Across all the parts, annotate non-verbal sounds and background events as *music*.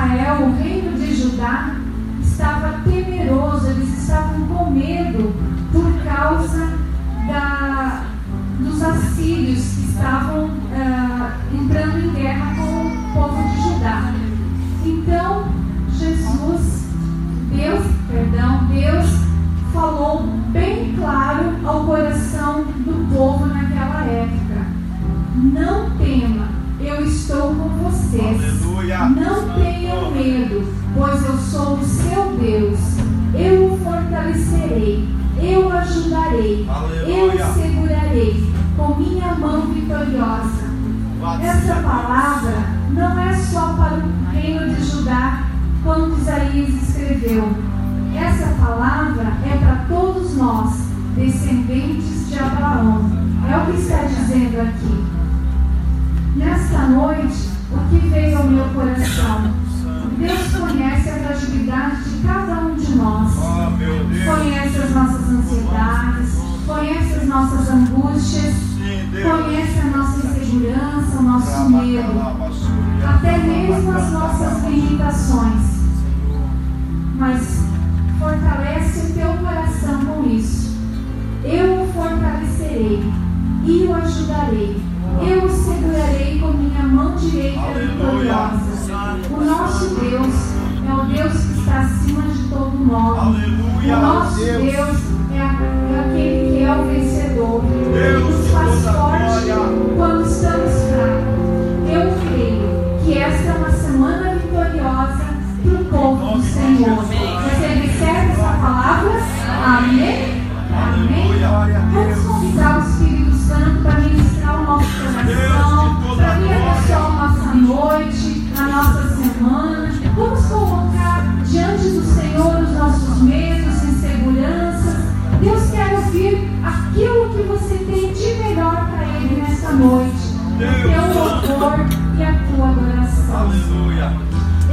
Israel, o reino de Judá, estava temeroso, eles estavam com medo por causa da, dos assírios que estavam ah, entrando em guerra com o povo de Judá. Então, Jesus, Deus, perdão, Deus falou bem claro ao coração do povo naquela época: Não tema, eu estou com vocês. Aleluia. Não tenham medo, pois eu sou o seu Deus. Eu o fortalecerei, eu o ajudarei, eu Aleluia. o segurarei com minha mão vitoriosa. Essa palavra não é só para o reino de Judá, quando Isaías escreveu. Essa palavra é para todos nós, descendentes de Abraão. É o que está dizendo aqui. Nesta noite, o que veio ao meu coração? Deus conhece a fragilidade de cada um de nós. Oh, Deus. Conhece as nossas ansiedades, conhece as nossas angústias, conhece a nossa insegurança, o nosso medo, até mesmo as nossas limitações. Mas fortalece o teu coração com isso. Eu o fortalecerei e o ajudarei. Eu o segurarei com minha mão direita vitoriosa. O nosso Deus é o Deus que está acima de todo nome. Aleluia. O nosso Deus. Deus é, a- é aquele que é o vencedor. Deus nos de faz forte quando estamos fracos. Eu creio que esta é uma semana vitoriosa para o povo do Senhor. Você recebe essa palavra? Amém? Amém? Vamos convidar o Espírito Santo para o toda para glória. abençoar a nossa noite, a nossa semana. Vamos colocar diante do Senhor os nossos medos, inseguranças. Deus quer ouvir aquilo que você tem de melhor para Ele nesta noite. O teu louvor e a tua adoração. Aleluia.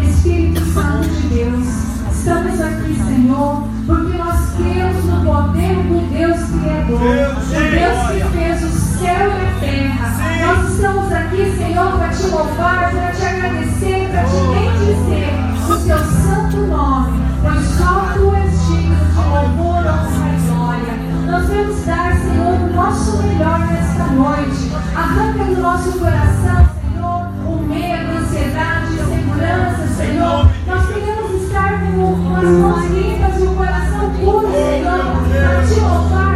Espírito Santo de Deus, estamos aqui, Senhor, porque nós cremos no poder do Deus Criador, o Deus que fez o céu e terra. Nós estamos aqui, Senhor, para te louvar, para te agradecer, para te bendizer o teu santo nome, pois só tu és digno de louvor, honra e glória. Nós vamos dar, Senhor, o nosso melhor nesta noite. Arranca do nosso coração, Senhor, o medo, a ansiedade, a segurança, Senhor. Nós queremos estar com as mãos limpas e o coração puro, Senhor, para te louvar,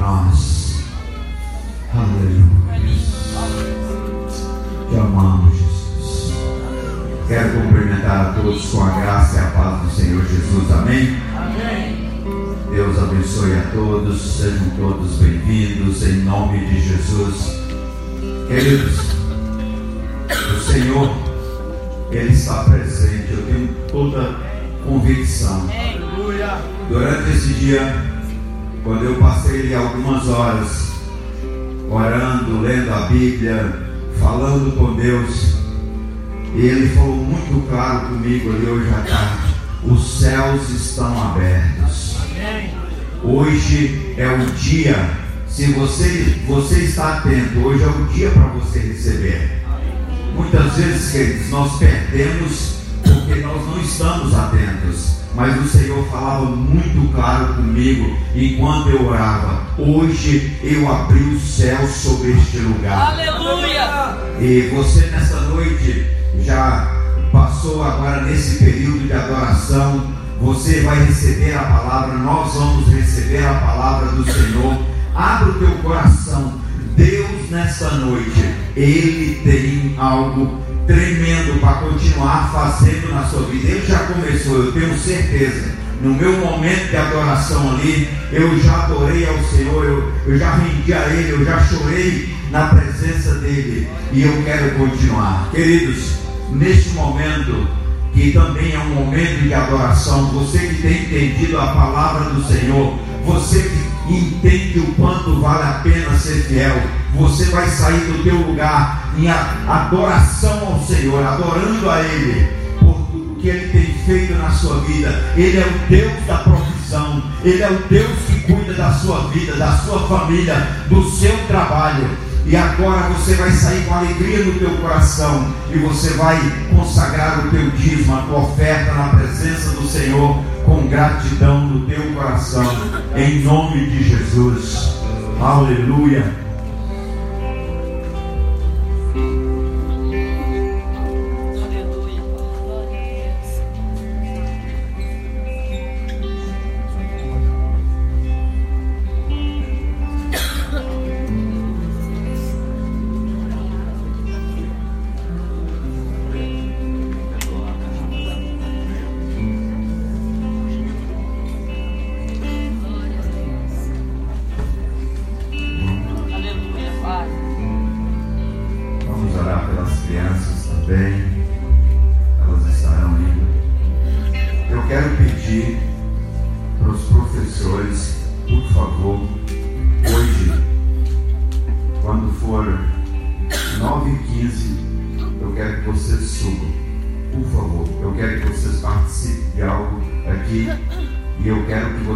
nós. Aleluia. Te amamos, Jesus. Quero cumprimentar a todos com a graça e a paz do Senhor Jesus. Amém? Amém. Deus abençoe a todos. Sejam todos bem-vindos em nome de Jesus. Queridos, o Senhor, Ele está presente. Eu tenho toda convicção. Durante esse dia, quando eu passei algumas horas orando, lendo a Bíblia, falando com Deus, e Ele falou muito claro comigo ali hoje à tarde: os céus estão abertos. Hoje é o dia. Se você, você está atento, hoje é o dia para você receber. Muitas vezes, queridos, nós perdemos porque nós não estamos atentos. Mas o Senhor falava muito claro comigo enquanto eu orava. Hoje eu abri o céu sobre este lugar. Aleluia! E você nessa noite já passou agora nesse período de adoração. Você vai receber a palavra, nós vamos receber a palavra do Senhor. Abra o teu coração. Deus nessa noite, Ele tem algo tremendo para continuar fazendo na sua vida. Ele já começou, eu tenho certeza. No meu momento de adoração ali, eu já adorei ao Senhor, eu, eu já rendi a Ele, eu já chorei na presença dEle. E eu quero continuar. Queridos, neste momento, que também é um momento de adoração, você que tem entendido a palavra do Senhor, você que entende o quanto vale a pena ser fiel, você vai sair do teu lugar em adoração ao Senhor, adorando a Ele por tudo que Ele tem feito na sua vida. Ele é o Deus da provisão, Ele é o Deus que cuida da sua vida, da sua família, do seu trabalho. E agora você vai sair com alegria no teu coração e você vai consagrar o teu dízimo, a tua oferta na presença do Senhor com gratidão no teu coração, em nome de Jesus. Aleluia.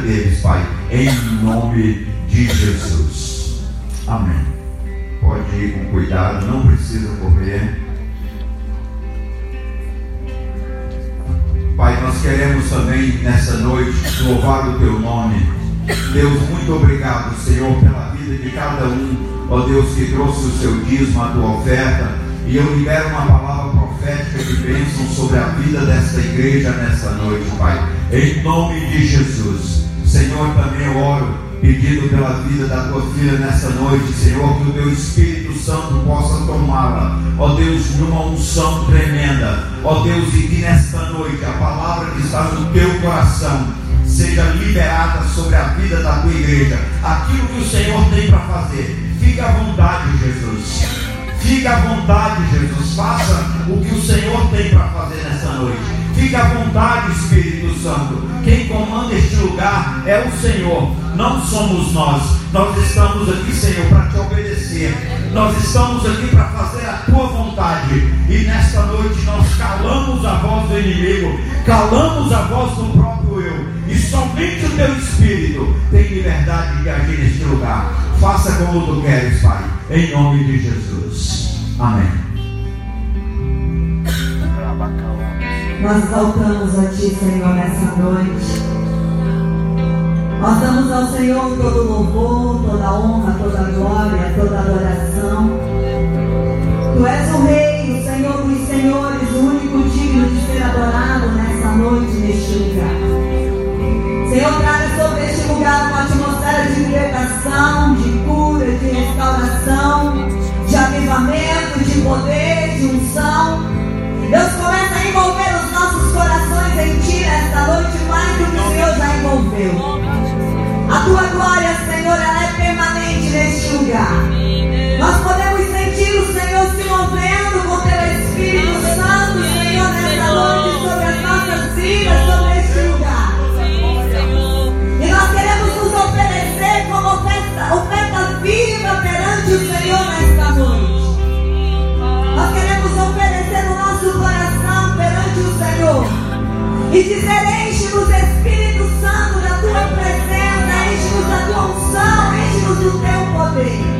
deles, Pai, em nome de Jesus. Amém. Pode ir com cuidado, não precisa correr. Pai, nós queremos também nessa noite louvar o teu nome. Deus, muito obrigado, Senhor, pela vida de cada um. Ó Deus, que trouxe o seu dízimo, a tua oferta. E eu libero uma palavra profética de bênção sobre a vida desta igreja nessa noite, Pai. Em nome de Jesus. Senhor, também eu oro, pedindo pela vida da tua filha nessa noite, Senhor, que o teu Espírito Santo possa tomá-la. Ó Deus, numa unção tremenda. Ó Deus, e que nesta noite a palavra que está no teu coração seja liberada sobre a vida da tua igreja. Aquilo que o Senhor tem para fazer. Fique à vontade, Jesus. Fique à vontade, Jesus. Faça o que o Senhor tem para fazer nessa noite. Fique à vontade, Espírito Santo. Quem comanda este lugar é o Senhor, não somos nós. Nós estamos aqui, Senhor, para te obedecer. Nós estamos aqui para fazer a tua vontade. E nesta noite nós calamos a voz do inimigo, calamos a voz do próprio somente o teu Espírito tem liberdade de agir neste lugar. Faça como tu queres, Pai. Em nome de Jesus. Amém. Nós voltamos a Ti, Senhor, nessa noite. Nós damos ao Senhor todo louvor, toda honra, toda glória, toda adoração. Tu és o Rei, o Senhor dos Senhores, o único digno de ser adorado nessa noite, neste lugar. Senhor, traga sobre este lugar uma atmosfera de libertação, de cura, de restauração, de avivamento, de poder, de unção. Deus começa a envolver os nossos corações em Ti nesta noite mais do que o Senhor já envolveu. A Tua glória, Senhor, ela é permanente neste lugar. Nós podemos e dizer: Enche-nos, Espírito Santo, da tua presença, enche-nos da tua unção, enche-nos do teu poder.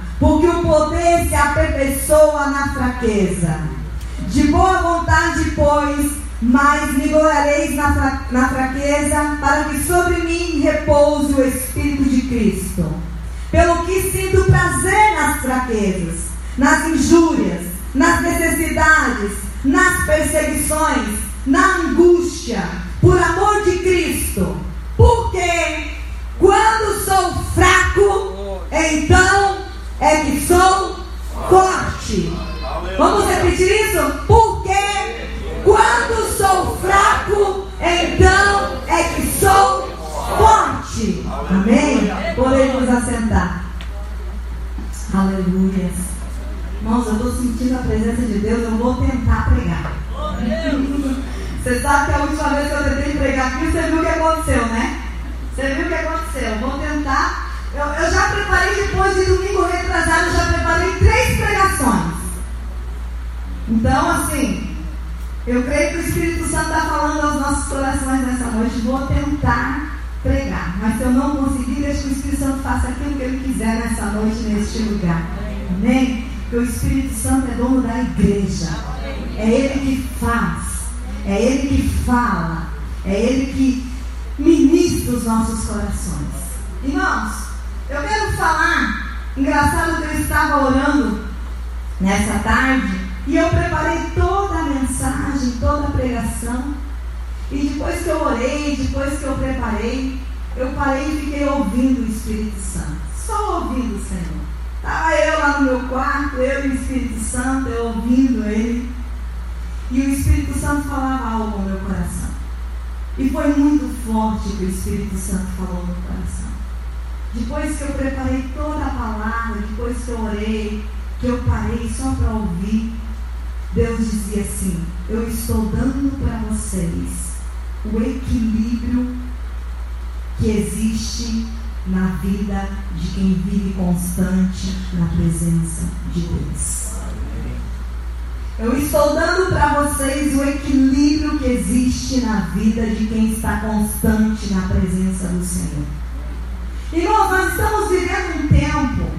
porque o poder se aperfeiçoa na fraqueza. De boa vontade, pois, mas me gloriareis na, na fraqueza, para que sobre mim repouse o Espírito de Cristo. Pelo que sinto prazer nas fraquezas, nas injúrias, nas necessidades, nas perseguições, na angústia por amor de Cristo. Porque quando sou fraco, então é que sou forte. Vamos repetir isso? Porque quando sou fraco, então é que sou forte. Amém? Podemos assentar. Aleluia. Irmãos, eu estou sentindo a presença de Deus, eu vou tentar pregar. Você sabe que a última vez que eu tentei pregar aqui, você viu o que aconteceu, né? Você viu o que aconteceu. Vou tentar. Eu, eu já preparei depois de domingo retrasado, eu já preparei três pregações. Então, assim, eu creio que o Espírito Santo está falando aos nossos corações nessa noite. Vou tentar pregar. Mas se eu não conseguir, deixa que o Espírito Santo faça aquilo que ele quiser nessa noite, neste lugar. Amém? Porque o Espírito Santo é dono da igreja. É ele que faz. É Ele que fala, é Ele que ministra os nossos corações. Irmãos, eu quero falar, engraçado que eu estava orando nessa tarde e eu preparei toda a mensagem, toda a pregação. E depois que eu orei, depois que eu preparei, eu parei e fiquei ouvindo o Espírito Santo. Só ouvindo o Senhor. Estava eu lá no meu quarto, eu e o Espírito Santo, eu ouvindo Ele. E o Espírito Santo falava algo no meu coração. E foi muito forte que o Espírito Santo falou no meu coração. Depois que eu preparei toda a palavra, depois que eu orei, que eu parei só para ouvir, Deus dizia assim: Eu estou dando para vocês o equilíbrio que existe na vida de quem vive constante na presença de Deus. Eu estou dando para vocês o equilíbrio que existe na vida de quem está constante na presença do Senhor. Irmãos, nós estamos vivendo um tempo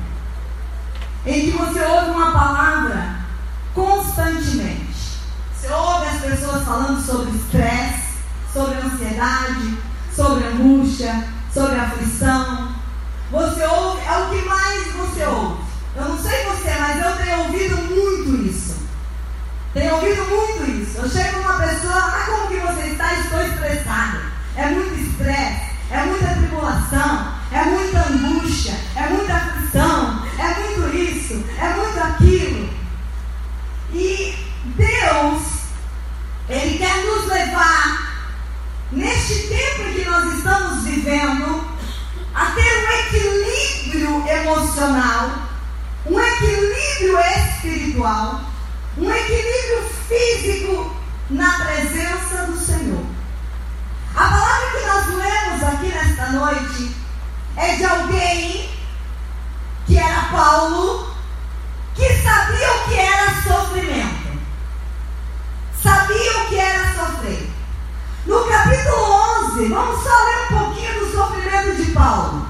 em que você ouve uma palavra constantemente. Você ouve as pessoas falando sobre estresse, sobre ansiedade, sobre angústia, sobre aflição. Você ouve, é o que mais você ouve. Eu não sei você, mas eu tenho ouvido muito isso. Tenho ouvido muito isso. Eu chego numa pessoa, ah, como que você está? Estou estressada. É muito estresse, é muita tribulação, é muita angústia, é muita aflição, é muito isso, é muito aquilo. E Deus, Ele quer nos levar, neste tempo que nós estamos vivendo, a ter um equilíbrio emocional, um equilíbrio espiritual, um equilíbrio físico na presença do Senhor. A palavra que nós lemos aqui nesta noite é de alguém que era Paulo, que sabia o que era sofrimento. Sabia o que era sofrer. No capítulo 11, vamos só ler um pouquinho do sofrimento de Paulo.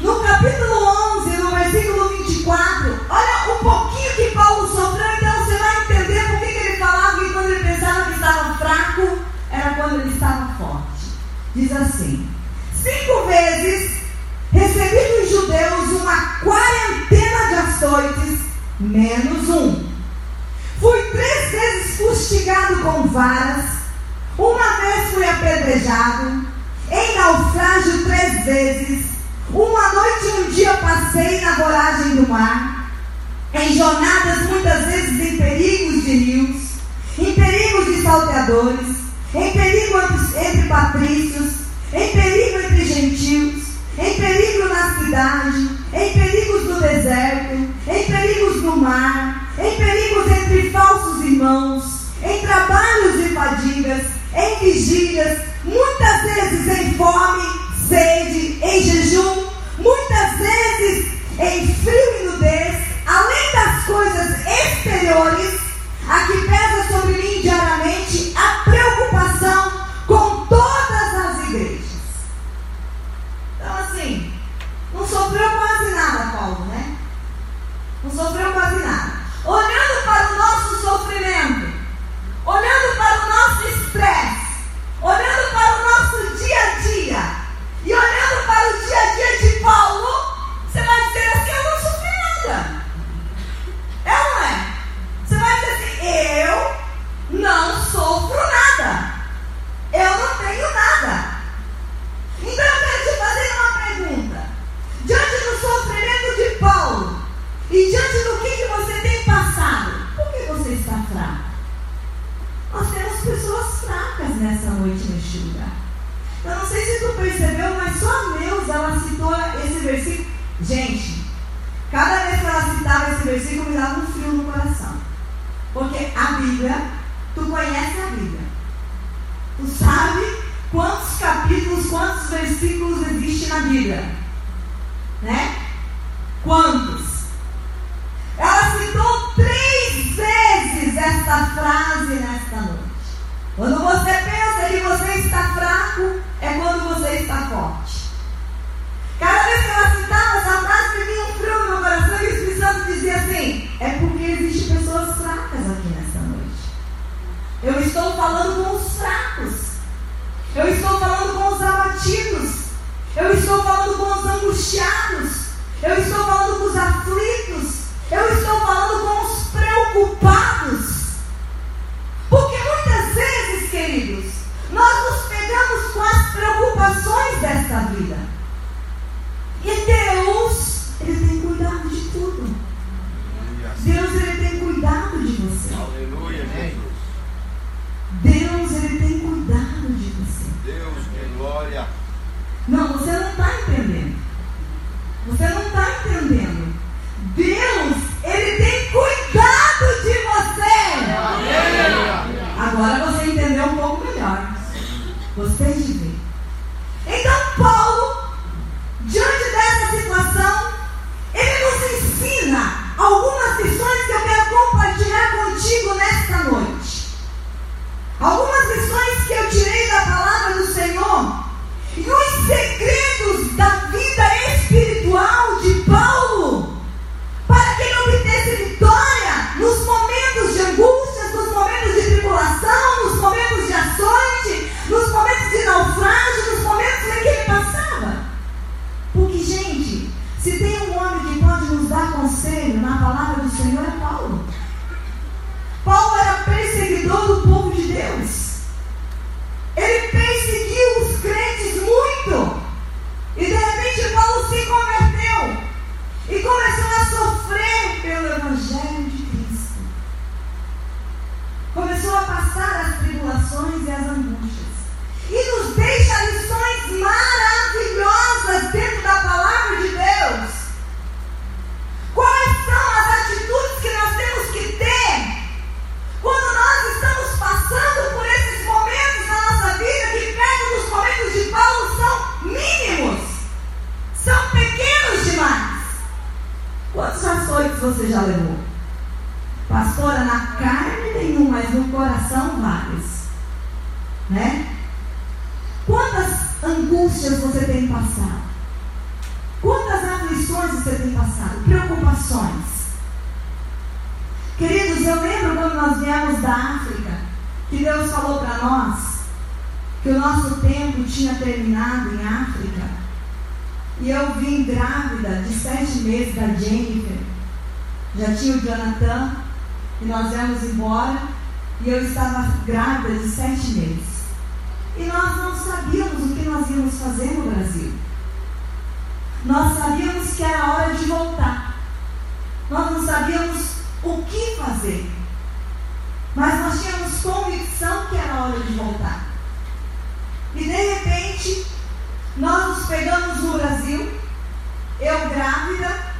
No capítulo 11, no versículo 24, olha um pouquinho que Paulo sofreu, então você vai entender por que ele falava que quando ele pensava que estava fraco, era quando ele estava forte. Diz assim: Cinco vezes recebi dos judeus uma quarentena de açoites, menos um. Fui três vezes fustigado com varas, uma vez fui apedrejado, em naufrágio três vezes, uma noite e um dia passei na voragem do mar, em jornadas muitas vezes em perigos de rios, em perigos de salteadores, em perigo entre, patrícios, em perigo entre gentios, em perigo na cidade, em perigos no deserto, em perigos no mar, em perigos entre falsos irmãos, em trabalhos e fadigas, em vigílias, muitas vezes em fome, sede, em jejum, muitas vezes em frio e nudez, além das coisas exteriores, a que pesa sobre mim diariamente a preocupação com todas as igrejas. Então, assim, não sofreu quase nada, Paulo, né? Não sofreu quase nada. Olhando para o nosso sofrimento, olhando para o nosso estresse, olhando para o nosso dia a dia, e olhando para o dia a dia de Paulo, você vai dizer assim: eu não sofri nada. É ou não é? Você vai dizer assim: eu não sofro nada. Eu não tenho nada. Você já levou? Pastora, na carne nenhum, mas no coração vários. Né? Quantas angústias você tem passado? Quantas aflições você tem passado? Preocupações. Queridos, eu lembro quando nós viemos da África, que Deus falou para nós que o nosso tempo tinha terminado em África. E eu vim grávida de sete meses da Jennifer. Já tinha o Jonathan. E nós viemos embora. E eu estava grávida de sete meses. E nós não sabíamos o que nós íamos fazer no Brasil. Nós sabíamos que era hora de voltar. Nós não sabíamos o que fazer. Mas nós tínhamos convicção que era hora de voltar. E de repente, nós nos pegamos no Brasil, eu grávida,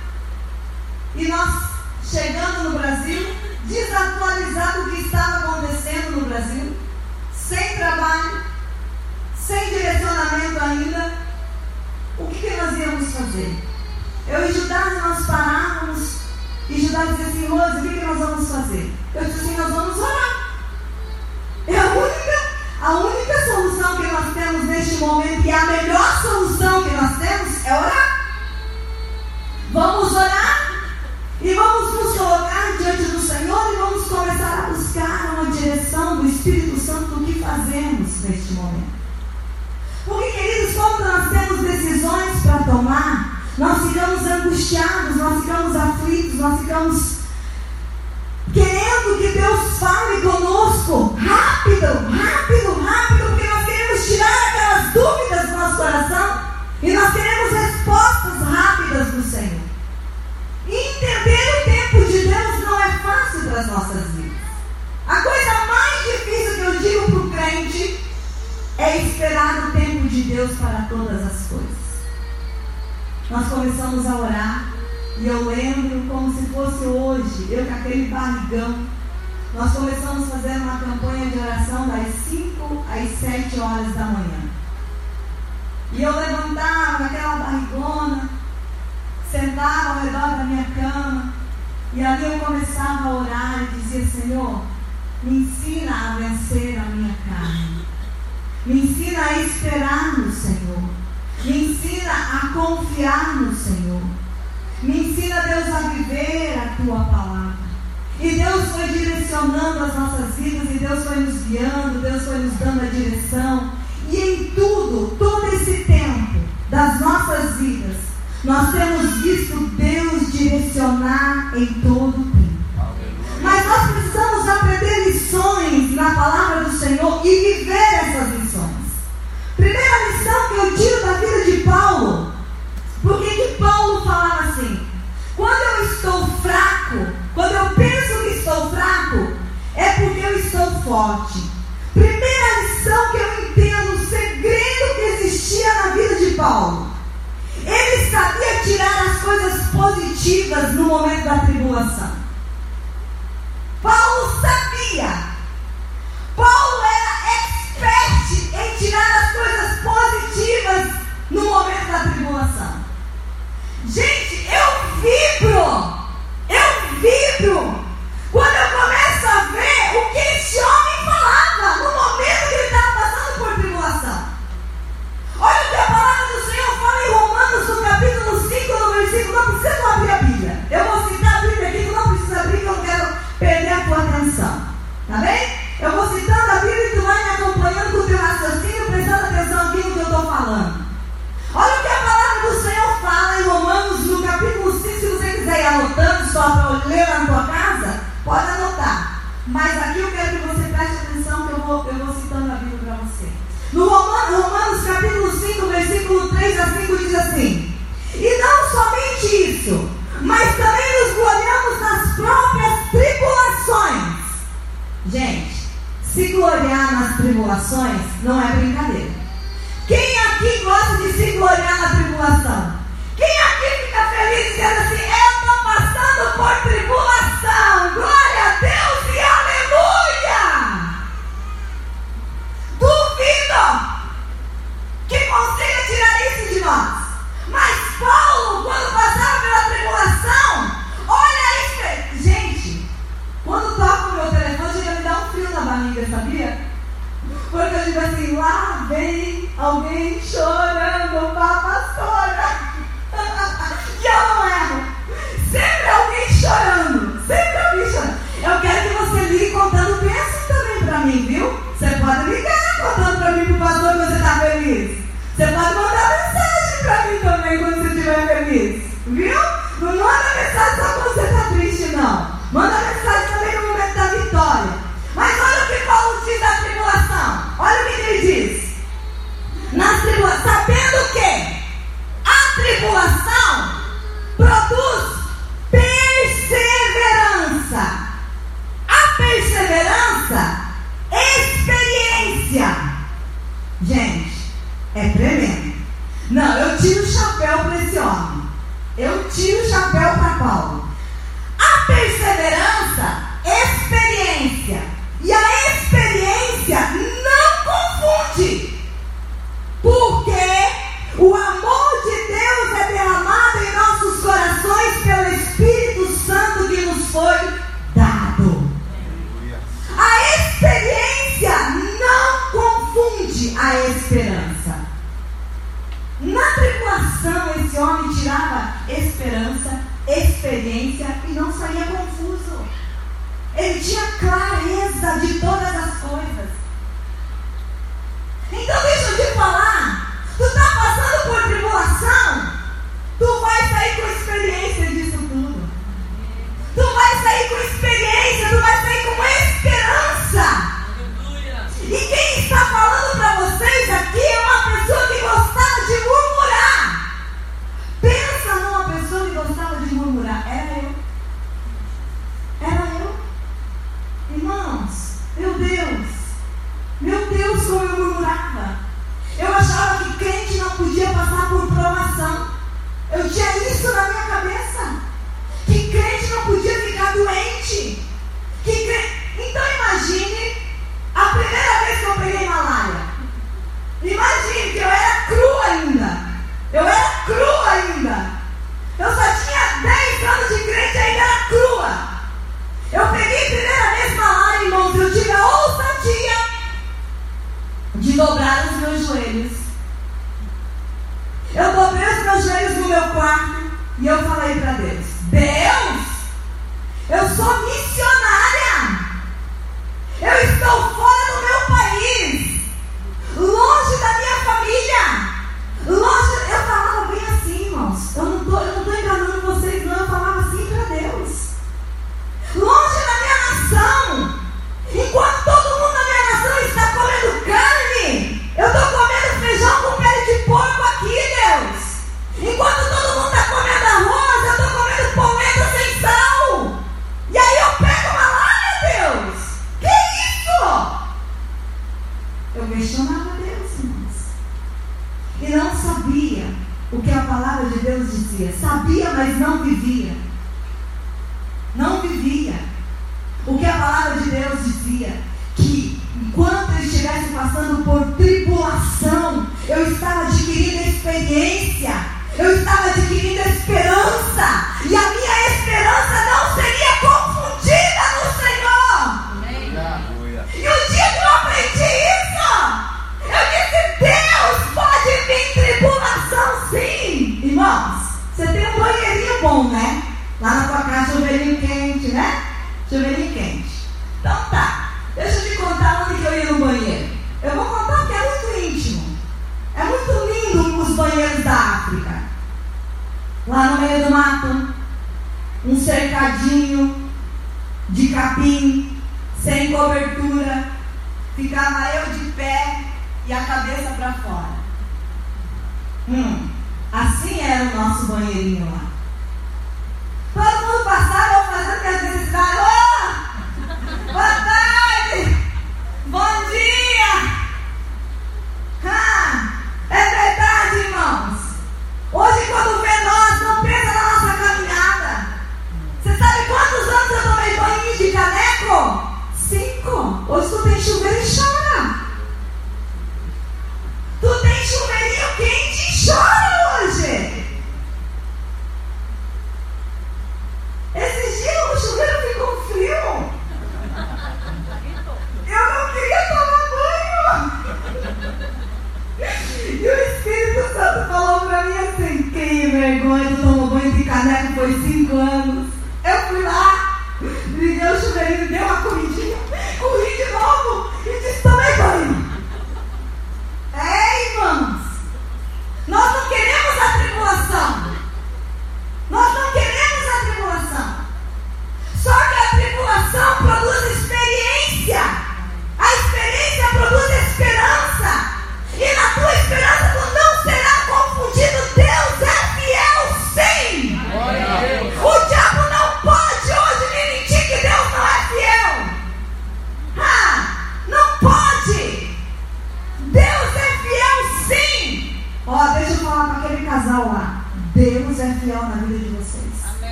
e nós chegando no Brasil, desatualizado o que estava acontecendo no Brasil, sem trabalho, sem direcionamento ainda, o que, que nós íamos fazer? Eu e Judá, nós parávamos e Judá dizia assim, Rose, o que, que nós vamos fazer? Eu disse assim, nós vamos orar. É a única, a única solução que nós temos neste momento, e a melhor solução que nós temos é orar. Vamos orar e vamos nos colocar diante do Senhor e vamos começar a buscar uma direção do Espírito Santo do que fazemos neste momento. Porque, queridos, quando nós temos decisões para tomar, nós ficamos angustiados, nós ficamos aflitos, nós ficamos querendo que Deus fale conosco rápido, rápido, rápido, porque nós queremos tirar aquelas dúvidas do nosso coração e nós queremos respostas rápidas do Senhor. Entender o tempo de Deus não é fácil para as nossas vidas. A coisa mais difícil que eu digo para o crente é esperar o tempo de Deus para todas as coisas. Nós começamos a orar e eu lembro como se fosse hoje, eu com aquele barrigão. Nós começamos a fazer uma campanha de oração das 5 às 7 horas da manhã. E eu levantava aquela barrigona, sentava ao redor da minha cama, e ali eu começava a orar e dizia, Senhor, me ensina a vencer a minha carne. Me ensina a esperar no Senhor. Me ensina a confiar no Senhor. Me ensina, Deus, a viver a tua palavra. E Deus foi direcionando as nossas vidas, e Deus foi nos guiando, Deus foi nos dando a direção. E em tudo, todo esse tempo das nossas vidas, nós temos visto Deus direcionar em todo o tempo. Mas nós precisamos aprender lições na palavra do Senhor e viver essas lições. Primeira lição que eu tiro da vida de Paulo. Por que, que Paulo falava assim? Quando eu estou fraco, quando eu penso que estou fraco, é porque eu estou forte. Primeira lição que eu entendo, o segredo que existia na vida de Paulo. Ele sabia tirar as coisas positivas no momento da tribulação. Paulo sabia. Paulo era expert em tirar as coisas positivas no momento da tribulação. Gente, eu vibro. Eu vibro. Quando eu começo Bíblia. Eu vou citar a Bíblia aqui, tu não precisa abrir, que eu quero perder a tua atenção. Tá bem? Eu vou citando a Bíblia e tu vai me acompanhando com o teu raciocínio, prestando atenção aqui no que eu estou falando. Olha o que a palavra do Senhor fala em Romanos, no capítulo 5, se você quiser ir anotando só para ler na tua casa, pode anotar. Mas aqui eu quero que você preste atenção que eu vou, eu vou citando a Bíblia para você. No Romanos, Romanos capítulo 5, versículo 3 a 5 diz assim: E não somente isso, mas também nos gloriamos nas próprias tribulações. Gente, se gloriar nas tribulações não é brincadeira. Quem aqui gosta de se gloriar na tribulação? Quem aqui fica feliz dizendo assim: Eu estou passando por tribulação, glória a Deus e aleluia! Duvido que consiga tirar isso de nós. Mas Paulo, quando passava pela tribulação, olha isso. Gente, quando toca o meu telefone, chega me dar um frio na barriga, sabia? Porque eu digo assim, lá vem alguém chorando para a pastora. *laughs* e eu não erro. Sempre alguém chorando. Sempre alguém chorando. Eu quero que você ligue contando bênção também para mim, viu? Você pode ligar contando para mim pro pastor que você está feliz. Você pode mandar mensagem pra mim também quando você estiver feliz. Viu? Não manda mensagem só quando você está triste, não. Manda mensagem também no momento da vitória. Mas olha o que Paulo diz da tribulação. Olha o que ele diz. Na tribulação, sabendo o que a tribulação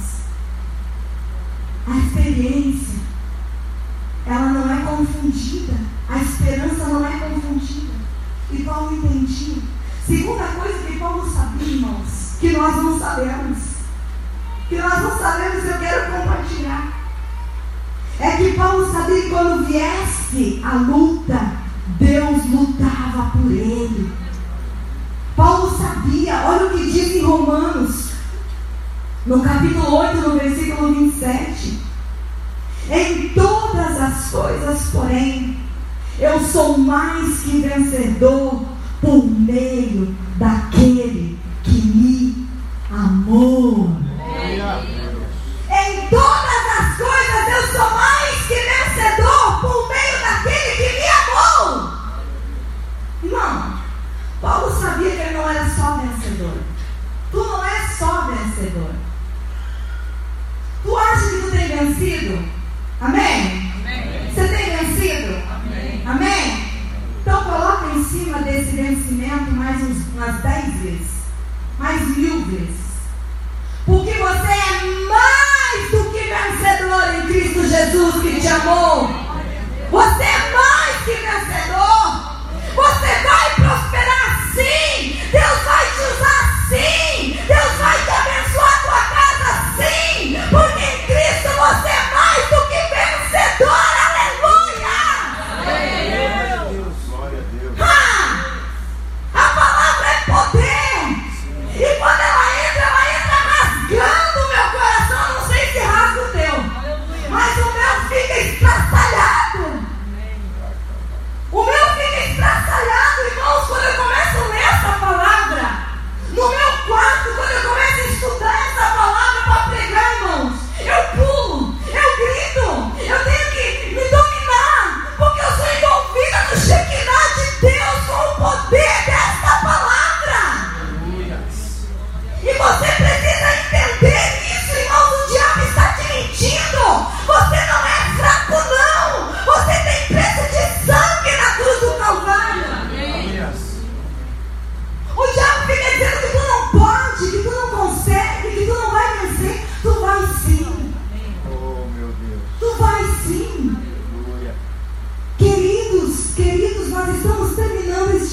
irmãos? A experiência, ela não é confundida. A esperança não é confundida. E Paulo entendia. Segunda coisa que Paulo sabia, irmãos, que nós não sabemos. Que nós não sabemos, eu quero compartilhar. É que Paulo sabia que quando viesse a luta, Deus lutava por ele. Paulo sabia, olha o que diz em Romanos, no capítulo 8, no versículo 27. Em todas as coisas, porém, eu sou mais que vencedor por meio daquele que me amou. Mil vezes. Porque você é mais do que vencedor em Cristo Jesus que te amou.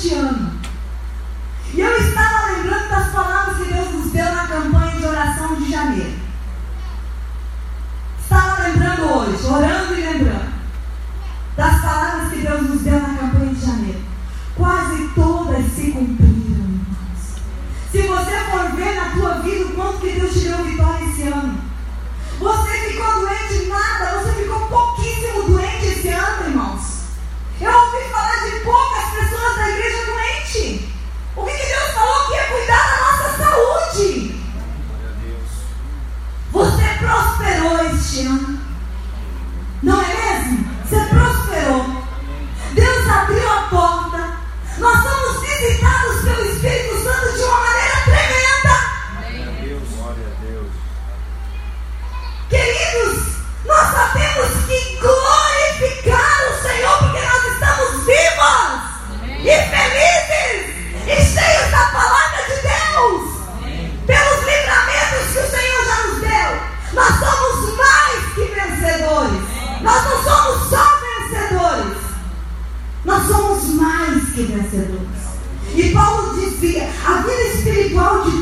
te ama. E eu estava lembrando das palavras que Deus nos deu na campanha de oração de janeiro. Estava lembrando hoje, orando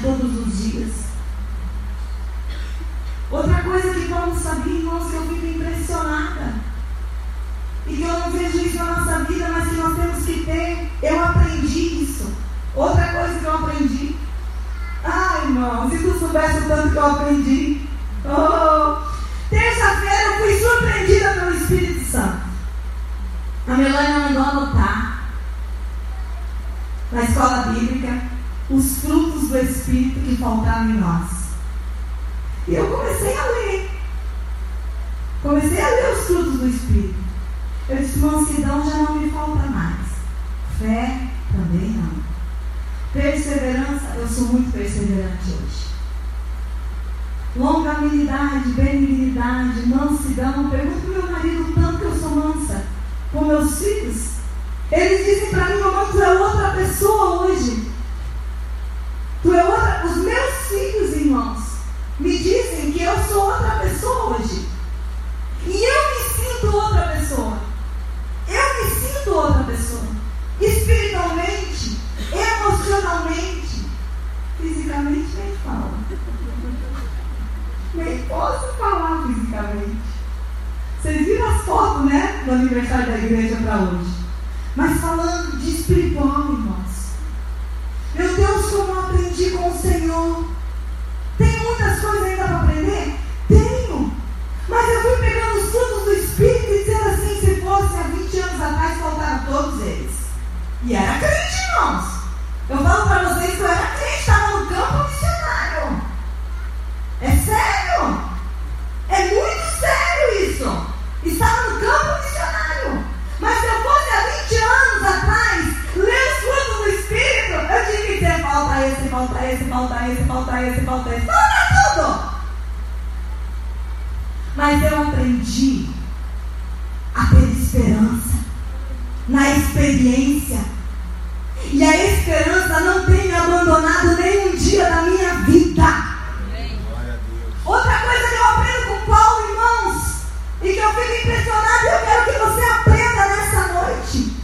todos os dias. Outra coisa que Paulo sabia, irmãos, que eu fico impressionada. E que eu não vejo isso na nossa vida, mas que nós temos que ter. Eu aprendi isso. Outra coisa que eu aprendi. Ai, irmão, se tu soubesse o tanto que eu aprendi. Oh, Terça-feira eu fui surpreendida pelo Espírito Santo. A Melania mandou anotar na escola bíblica os frutos do Espírito que faltavam em nós. E eu comecei a ler. Comecei a ler os frutos do Espírito. Eu disse, mansidão já não me falta mais. Fé também não. Perseverança, eu sou muito perseverante hoje. Longanimidade, benignidade, mansidão. Pergunto para meu marido tanto que eu sou mansa com meus filhos. Eles dizem para mim, mamãe, tu é outra pessoa hoje. Os meus filhos, irmãos, me dizem que eu sou outra pessoa hoje. E eu me sinto outra pessoa. Eu me sinto outra pessoa. Espiritualmente, emocionalmente, fisicamente nem fala. Nem posso falar fisicamente. Vocês viram as fotos, né? Do aniversário da igreja para hoje. Mas falando de espiritual, irmãos. Meu Deus, como aprendi com o Senhor. Tem muitas coisas ainda para aprender? Tenho. Mas eu fui pegando os frutos do Espírito e dizendo assim, se fosse há 20 anos atrás, faltaram todos eles. E era crente, irmãos. Eu falo para vocês que eu era crente, falta esse, falta esse, falta esse, falta esse, falta tudo. Mas eu aprendi a ter esperança na experiência. E a esperança não tem me abandonado nem um dia da minha vida. Outra coisa que eu aprendo com Paulo, irmãos, e que eu fico impressionado e eu quero que você aprenda nessa noite,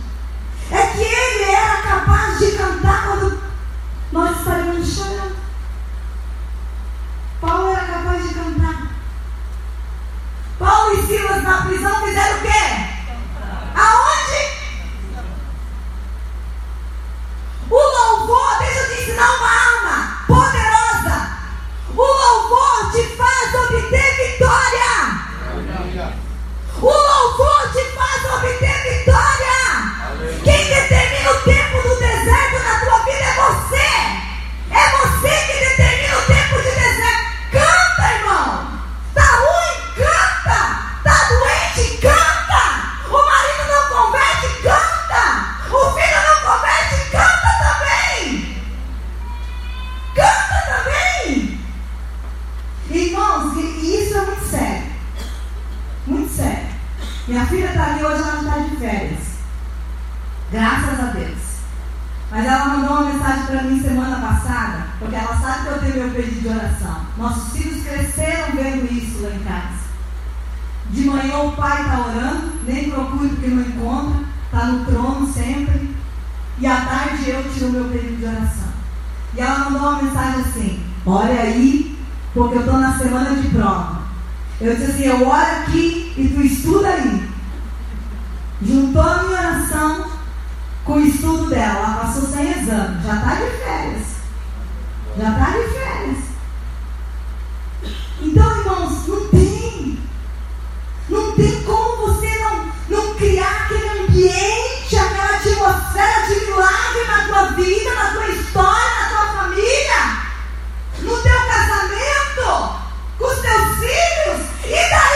é que ele era capaz de cantar quando nós estaríamos chorando. Paulo era capaz de cantar. Paulo e Silas na prisão fizeram o quê? Aonde? O louvor, deixa eu te ensinar uma arma poderosa. O louvor te faz obter vitória. O louvor Minha filha está ali hoje, ela está de férias. Graças a Deus. Mas ela mandou uma mensagem para mim semana passada, porque ela sabe que eu tenho meu pedido de oração. Nossos filhos cresceram vendo isso lá em casa. De manhã o pai está orando, nem procuro porque não encontra, está no trono sempre. E à tarde eu tiro meu período de oração. E ela mandou uma mensagem assim: Olha aí, porque eu estou na semana de prova. Eu disse assim: Eu oro aqui e tu estuda aí. Juntou a minha oração com o estudo dela. Ela passou sem exame, já está de férias. Já está de férias. Então, irmãos, não tem. Não tem como você não, não criar aquele ambiente, aquela atmosfera de milagre na tua vida, na tua história, na tua família, no teu casamento, com os teus filhos. E daí